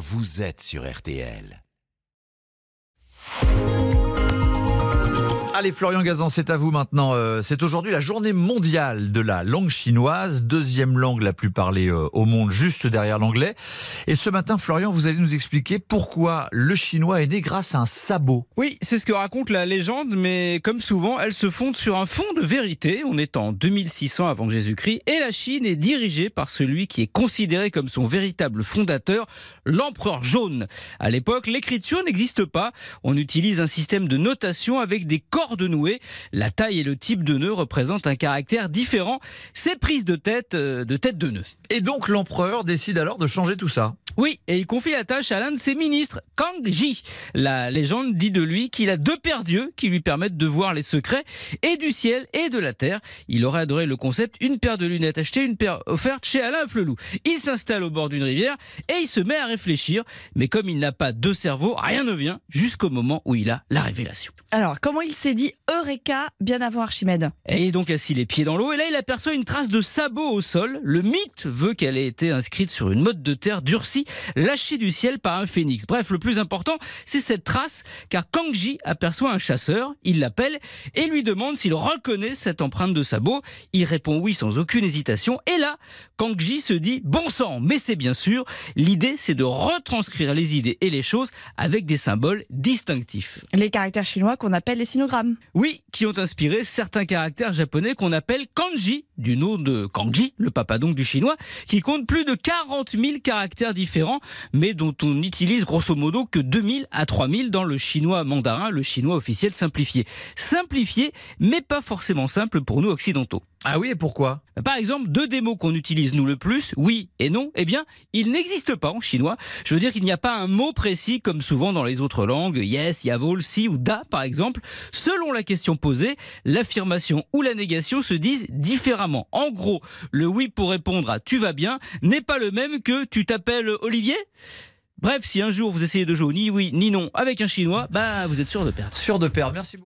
vous êtes sur RTL. Allez, Florian Gazan, c'est à vous maintenant. Euh, c'est aujourd'hui la journée mondiale de la langue chinoise, deuxième langue la plus parlée euh, au monde, juste derrière l'anglais. Et ce matin, Florian, vous allez nous expliquer pourquoi le chinois est né grâce à un sabot. Oui, c'est ce que raconte la légende, mais comme souvent, elle se fonde sur un fond de vérité. On est en 2600 avant Jésus-Christ et la Chine est dirigée par celui qui est considéré comme son véritable fondateur, l'empereur jaune. À l'époque, l'écriture n'existe pas. On utilise un système de notation avec des corps de nouer. La taille et le type de nœud représentent un caractère différent. C'est prise de tête euh, de tête de nœud. Et donc l'empereur décide alors de changer tout ça. Oui, et il confie la tâche à l'un de ses ministres, Kang Ji. La légende dit de lui qu'il a deux paires d'yeux qui lui permettent de voir les secrets et du ciel et de la terre. Il aurait adoré le concept une paire de lunettes achetées, une paire offerte chez Alain Flelou. Il s'installe au bord d'une rivière et il se met à réfléchir. Mais comme il n'a pas deux cerveaux, rien ne vient jusqu'au moment où il a la révélation. Alors, comment il s'est dit Eureka bien avant Archimède? Et il est donc assis les pieds dans l'eau et là il aperçoit une trace de sabot au sol. Le mythe veut qu'elle ait été inscrite sur une motte de terre durcie, lâchée du ciel par un phénix. Bref, le plus important, c'est cette trace car Kangji aperçoit un chasseur, il l'appelle et lui demande s'il reconnaît cette empreinte de sabot. Il répond oui sans aucune hésitation et là, Kangji se dit bon sang, mais c'est bien sûr, l'idée c'est de retranscrire les idées et les choses avec des symboles distinctifs. Les caractères chinois qu'on appelle les sinogrammes. Oui, qui ont inspiré certains caractères japonais qu'on appelle kanji, du nom de Kanji, le papa donc du chinois, qui compte plus de 40 000 caractères différents, mais dont on n'utilise grosso modo que 2000 à 3000 dans le chinois mandarin, le chinois officiel simplifié. Simplifié, mais pas forcément simple pour nous occidentaux. Ah oui, et pourquoi? Par exemple, deux des mots qu'on utilise nous le plus, oui et non, eh bien, ils n'existent pas en chinois. Je veux dire qu'il n'y a pas un mot précis comme souvent dans les autres langues, yes, yavol, si ou da par exemple. Selon la question posée, l'affirmation ou la négation se disent différemment. En gros, le oui pour répondre à tu vas bien n'est pas le même que tu t'appelles Olivier Bref, si un jour vous essayez de jouer ni oui ni non avec un chinois, bah vous êtes sûr de perdre. Sûr de perdre. Merci beaucoup.